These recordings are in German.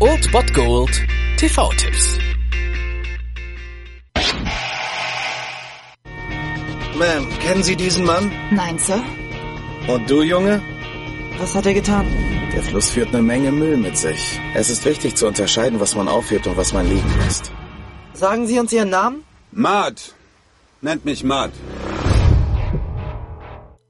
Old Bot Gold TV-Tipps. Ma'am, kennen Sie diesen Mann? Nein, Sir. Und du, Junge? Was hat er getan? Der Fluss führt eine Menge Müll mit sich. Es ist wichtig zu unterscheiden, was man aufhebt und was man liegen lässt. Sagen Sie uns Ihren Namen? Matt. Nennt mich Matt.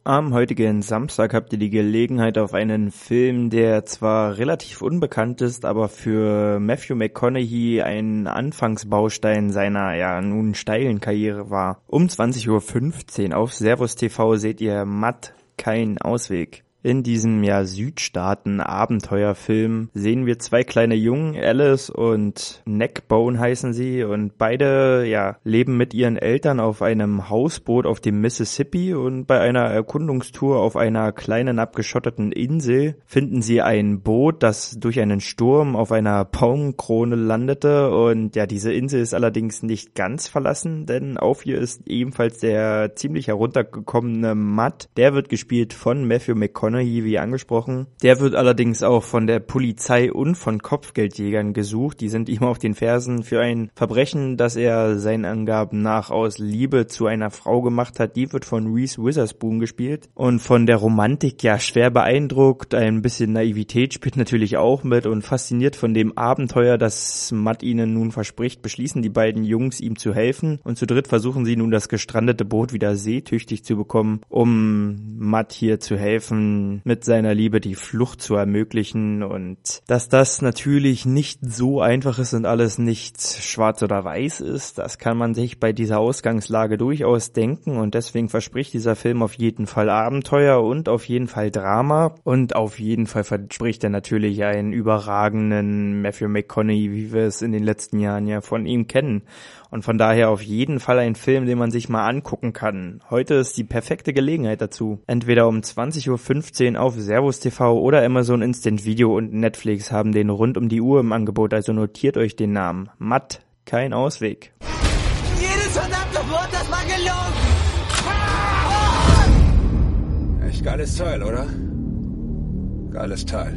Am heutigen Samstag habt ihr die Gelegenheit auf einen Film, der zwar relativ unbekannt ist, aber für Matthew McConaughey ein Anfangsbaustein seiner ja nun steilen Karriere war. Um 20.15 Uhr auf Servus TV seht ihr Matt kein Ausweg. In diesem ja Südstaaten-Abenteuerfilm sehen wir zwei kleine Jungen, Alice und Neckbone heißen sie, und beide ja leben mit ihren Eltern auf einem Hausboot auf dem Mississippi und bei einer Erkundungstour auf einer kleinen abgeschotteten Insel finden sie ein Boot, das durch einen Sturm auf einer Baumkrone landete und ja, diese Insel ist allerdings nicht ganz verlassen, denn auf ihr ist ebenfalls der ziemlich heruntergekommene Matt. Der wird gespielt von Matthew McConaughey Wie angesprochen. Der wird allerdings auch von der Polizei und von Kopfgeldjägern gesucht. Die sind ihm auf den Fersen für ein Verbrechen, das er seinen Angaben nach aus Liebe zu einer Frau gemacht hat. Die wird von Reese Witherspoon gespielt und von der Romantik ja schwer beeindruckt. Ein bisschen Naivität spielt natürlich auch mit und fasziniert von dem Abenteuer, das Matt ihnen nun verspricht, beschließen die beiden Jungs ihm zu helfen und zu dritt versuchen sie nun das gestrandete Boot wieder seetüchtig zu bekommen, um Matt hier zu helfen, mit seiner Liebe die Flucht zu ermöglichen und dass das natürlich nicht so einfach ist und alles nicht schwarz oder weiß ist, das kann man sich bei dieser Ausgangslage durchaus denken und deswegen verspricht dieser Film auf jeden Fall Abenteuer und auf jeden Fall Drama und auf jeden Fall verspricht er natürlich einen überragenden Matthew McConaughey, wie wir es in den letzten Jahren ja von ihm kennen. Und von daher auf jeden Fall ein Film, den man sich mal angucken kann. Heute ist die perfekte Gelegenheit dazu. Entweder um 20.15 Uhr auf Servus TV oder Amazon Instant Video und Netflix haben den rund um die Uhr im Angebot, also notiert euch den Namen. Matt, kein Ausweg. Jedes verdammte Wort, das war gelogen! Echt geiles Teil, oder? Geiles Teil.